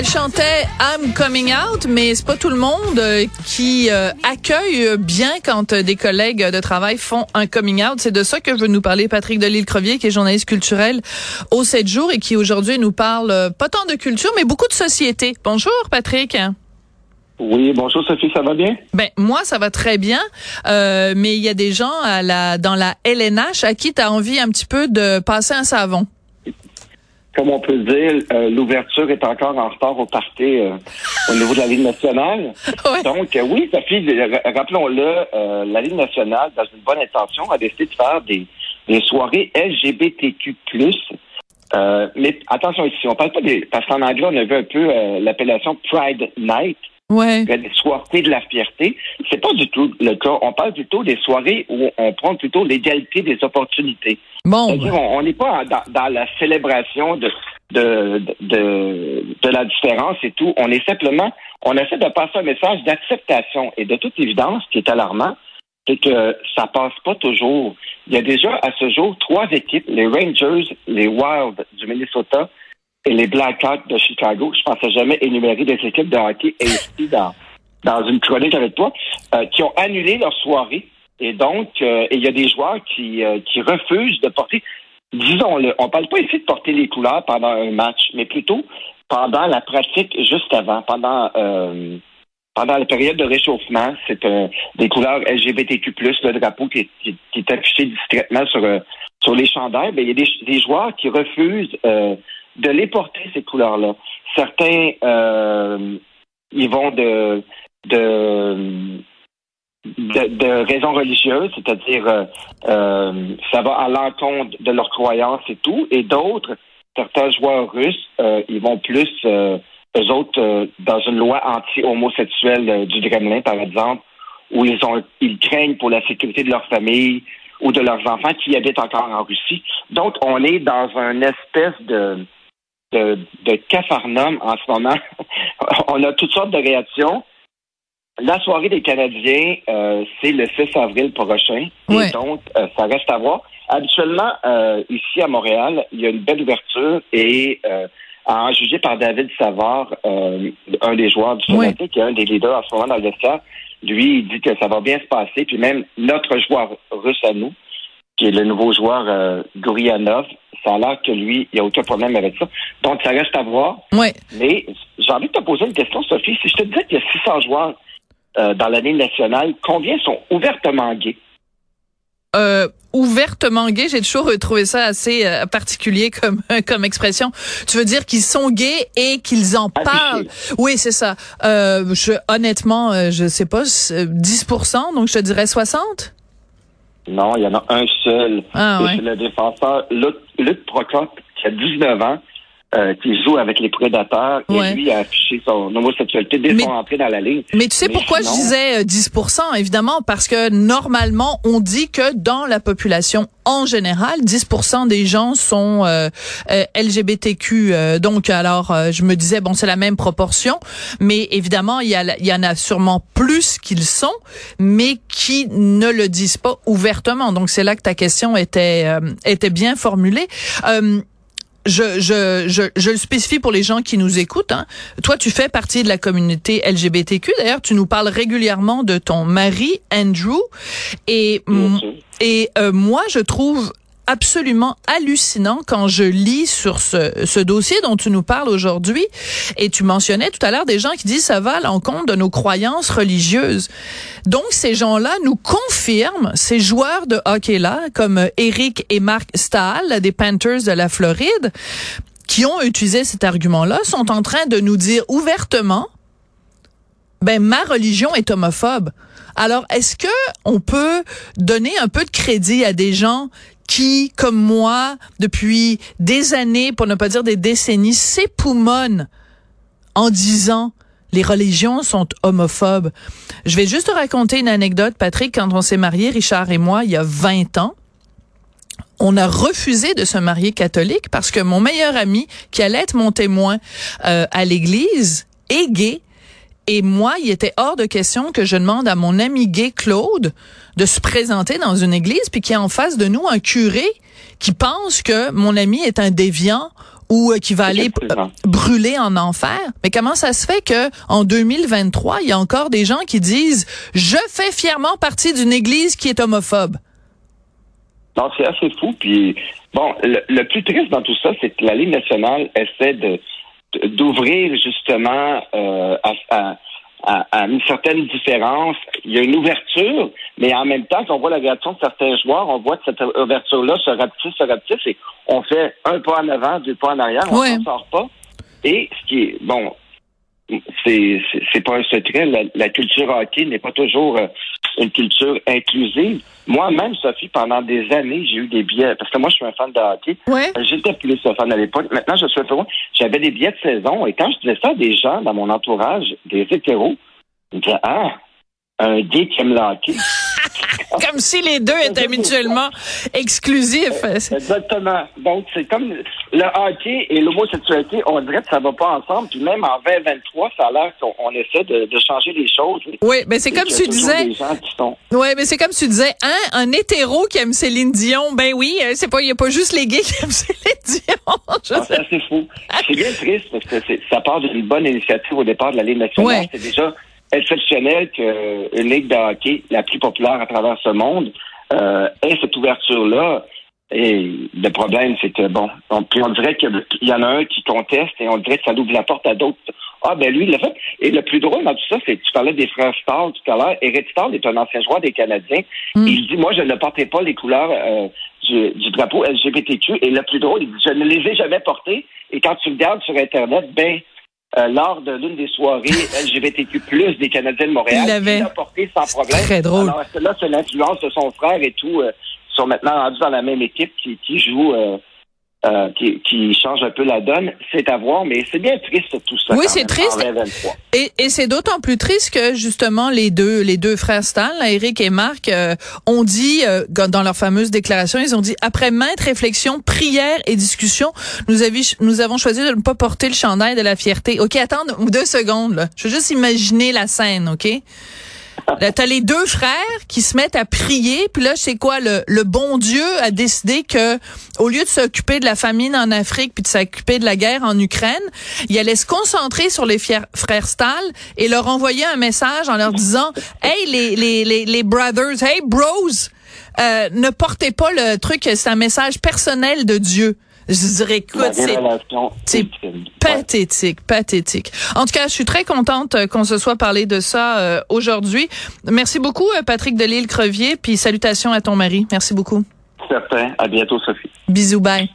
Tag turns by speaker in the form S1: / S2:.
S1: Elle chantait I'm coming out, mais c'est pas tout le monde euh, qui euh, accueille bien quand euh, des collègues de travail font un coming out. C'est de ça que veut nous parler Patrick Delisle-Crevier, qui est journaliste culturel au 7 jours et qui aujourd'hui nous parle pas tant de culture, mais beaucoup de société. Bonjour Patrick.
S2: Oui, bonjour Sophie, ça va bien?
S1: Ben moi ça va très bien, mais il y a des gens à la dans la LNH à qui tu as envie un petit peu de passer un savon
S2: comme on peut dire, euh, l'ouverture est encore en retard au parti euh, au niveau de la Ligue nationale. Donc, euh, oui, Sophie, rappelons-le, la Ligue nationale, dans une bonne intention, a décidé de faire des, des soirées LGBTQ+. mais attention ici, on parle pas des... Parce qu'en anglais, on a vu un peu l'appellation Pride Night.
S1: Ouais.
S2: Des soirées de la fierté. C'est pas du tout le cas. On parle plutôt des soirées où on prend plutôt l'égalité des opportunités.
S1: Bon.
S2: On n'est pas dans, la célébration de, de, de, de, la différence et tout. On est simplement, on essaie de passer un message d'acceptation. Et de toute évidence, ce qui est alarmant, c'est que ça passe pas toujours. Il y a déjà à ce jour trois équipes, les Rangers, les Wild du Minnesota et les Blackhawks de Chicago. Je pensais jamais énumérer des équipes de hockey ici dans, dans une chronique avec toi, euh, qui ont annulé leur soirée et donc, euh, il y a des joueurs qui, euh, qui refusent de porter, disons-le, on parle pas ici de porter les couleurs pendant un match, mais plutôt pendant la pratique juste avant, pendant euh, pendant la période de réchauffement, c'est des couleurs LGBTQ+, le drapeau qui est, qui, est affiché discrètement sur, sur les chandails, mais il y a des, des joueurs qui refusent de les porter, ces couleurs-là. Certains, ils vont de, de de, raisons religieuses, c'est-à-dire euh, euh, ça va à l'encontre de leurs croyances et tout, et d'autres, certains joueurs russes, euh, ils vont plus, euh, eux autres, dans une loi anti-homosexuelle du Kremlin, par exemple, où ils ont ils craignent pour la sécurité de leur famille ou de leurs enfants qui habitent encore en Russie. Donc, on est dans une espèce de de, de cafarnum en ce moment. on a toutes sortes de réactions. La soirée des Canadiens, euh, c'est le 6 avril prochain. Et donc, euh, ça reste à voir. Habituellement, euh, ici à Montréal, il y a une belle ouverture et à en juger par David Savard, un des joueurs du Sénaté, qui est un des leaders en ce moment dans le vestiaire, lui, il dit que ça va bien se passer. Puis même notre joueur russe à nous, qui est le nouveau joueur Gourianov, ça a l'air que lui, il n'y a aucun problème avec ça. Donc, ça reste à voir.
S1: Ouais.
S2: Mais j'ai envie de te poser une question, Sophie. Si je te disais qu'il y a 600 joueurs euh, dans l'année nationale, combien sont ouvertement gays?
S1: Euh, ouvertement gays, j'ai toujours trouvé ça assez euh, particulier comme comme expression. Tu veux dire qu'ils sont gays et qu'ils en parlent? Oui, c'est ça. Euh, je, honnêtement, euh, je sais pas, 10%, donc je te dirais 60
S2: Non, il y en a un seul.
S1: Ah,
S2: C'est le défenseur Luc, Luc Procope, qui a 19 ans. Euh, qui joue avec les prédateurs et lui a affiché son homosexualité dès son entrée dans la ligne.
S1: Mais tu sais pourquoi je disais 10% euh, évidemment? Parce que normalement on dit que dans la population en général 10% des gens sont euh, LGBTQ donc alors je me disais bon c'est la même proportion mais évidemment il y, a, il y en a sûrement plus qu'ils sont mais qui ne le disent pas ouvertement. Donc c'est là que ta question était était bien formulée je, je, je, je, le spécifie pour les gens qui nous écoutent. Hein. Toi, tu fais partie de la communauté LGBTQ. D'ailleurs, tu nous parles régulièrement de ton mari, Andrew. Et, et euh, moi, je trouve absolument hallucinant quand je lis sur ce, ce dossier dont tu nous parles aujourd'hui. Et tu mentionnais tout à l'heure des gens qui disent ça va à l'encontre de nos croyances religieuses. Donc, ces gens-là nous confirment, ces joueurs de hockey-là, comme Eric et Marc Stahl, des Panthers de la Floride, qui ont utilisé cet argument-là, sont en train de nous dire ouvertement, ben, ma religion est homophobe. Alors, est-ce que on peut donner un peu de crédit à des gens qui, comme moi, depuis des années, pour ne pas dire des décennies, s'époumonnent en disant les religions sont homophobes? Je vais juste te raconter une anecdote, Patrick. Quand on s'est mariés, Richard et moi, il y a 20 ans, on a refusé de se marier catholique parce que mon meilleur ami, qui allait être mon témoin euh, à l'église, est gay. Et moi, il était hors de question que je demande à mon ami gay Claude de se présenter dans une église, puis qu'il y ait en face de nous un curé qui pense que mon ami est un déviant ou euh, qui va aller brûler en enfer. Mais comment ça se fait que en 2023, il y a encore des gens qui disent je fais fièrement partie d'une église qui est homophobe.
S2: Non, c'est assez fou. Puis, bon, le, plus triste dans tout ça, c'est que la Ligue nationale essaie de d'ouvrir justement euh, à, à, une certaine différence. Il y a une ouverture, mais en même temps, quand on voit la réaction de certains joueurs, on voit que cette ouverture-là se rapetisse, se rapetisse, et on fait un pas en avant, deux pas en arrière, on ne s'en sort pas. Et ce qui est, bon, c'est c'est pas un secret. La, culture hockey n'est pas toujours euh, une culture inclusive. Moi-même, Sophie, pendant des années, j'ai eu des billets parce que moi, je suis un fan de hockey.
S1: Ouais.
S2: J'étais plus un fan à l'époque. Maintenant, je suis un peu J'avais des billets de saison et quand je disais ça à des gens dans mon entourage, des hétéros, ils me disaient ah un gay qui aime le hockey.
S1: comme si les deux étaient mutuellement exclusifs.
S2: Exactement. Donc, c'est comme le hockey et l'homosexualité, on dirait que ça va pas ensemble. Puis même en 2023, ça a l'air qu'on essaie de, changer les choses.
S1: Oui, mais c'est comme tu disais. Oui, mais c'est comme tu disais, hein, un hétéro qui aime Céline Dion, ben oui, euh, c'est pas, il y a pas juste les gays qui aiment Céline Dion.
S2: Ah, c'est fou. C'est bien triste parce que ça part d'une bonne initiative au départ de la Ligue nationale. C'est déjà exceptionnel qu'une ligue de hockey, la plus populaire à travers ce monde, euh, ait cette ouverture-là. Et le problème, c'est que, bon, on, puis on dirait qu'il y en a un qui conteste et on dirait que ça ouvre la porte à d'autres. Ah, ben lui, il l'a fait. Et le plus drôle dans tout ça, c'est que tu parlais des frères Starr tout à l'heure. Eric Starr est un ancien joueur des Canadiens. Mm. Il dit, moi, je ne portais pas les couleurs euh, du, du, drapeau LGBTQ. Et le plus drôle, il dit, je ne les ai jamais portés. Et quand tu regardes sur Internet, ben, euh, lors de l'une des soirées LGBTQ+, des Canadiens de Montréal.
S1: Il l'avait.
S2: porté sans problème.
S1: Très drôle.
S2: Alors, là, c'est l'influence de son frère et tout. Euh, sont maintenant rendus dans la même équipe qui, qui joue euh, euh, qui, change un peu la donne, c'est à voir, mais c'est bien triste tout ça.
S1: Oui, c'est triste. Et, et c'est d'autant plus triste que justement les deux les deux frères Stan, Eric et Marc, euh, ont dit euh, dans leur fameuse déclaration, ils ont dit après maintes réflexions, prières et discussions, nous, nous avons choisi de ne pas porter le chandail de la fierté. Ok, attends deux secondes. Là. Je veux juste imaginer la scène, ok? T'as les deux frères qui se mettent à prier, puis là, c'est quoi le, le bon Dieu a décidé que au lieu de s'occuper de la famine en Afrique puis de s'occuper de la guerre en Ukraine, il allait se concentrer sur les frères Stahl et leur envoyer un message en leur disant "Hey les les les, les brothers, hey bros, euh, ne portez pas le truc, c'est un message personnel de Dieu." Je dirais, écoute, c'est pathétique, pathétique. En tout cas, je suis très contente euh, qu'on se soit parlé de ça euh, aujourd'hui. Merci beaucoup, euh, Patrick Delisle-Crevier, puis salutations à ton mari. Merci beaucoup.
S2: Certain. À bientôt, Sophie.
S1: Bisous, bye.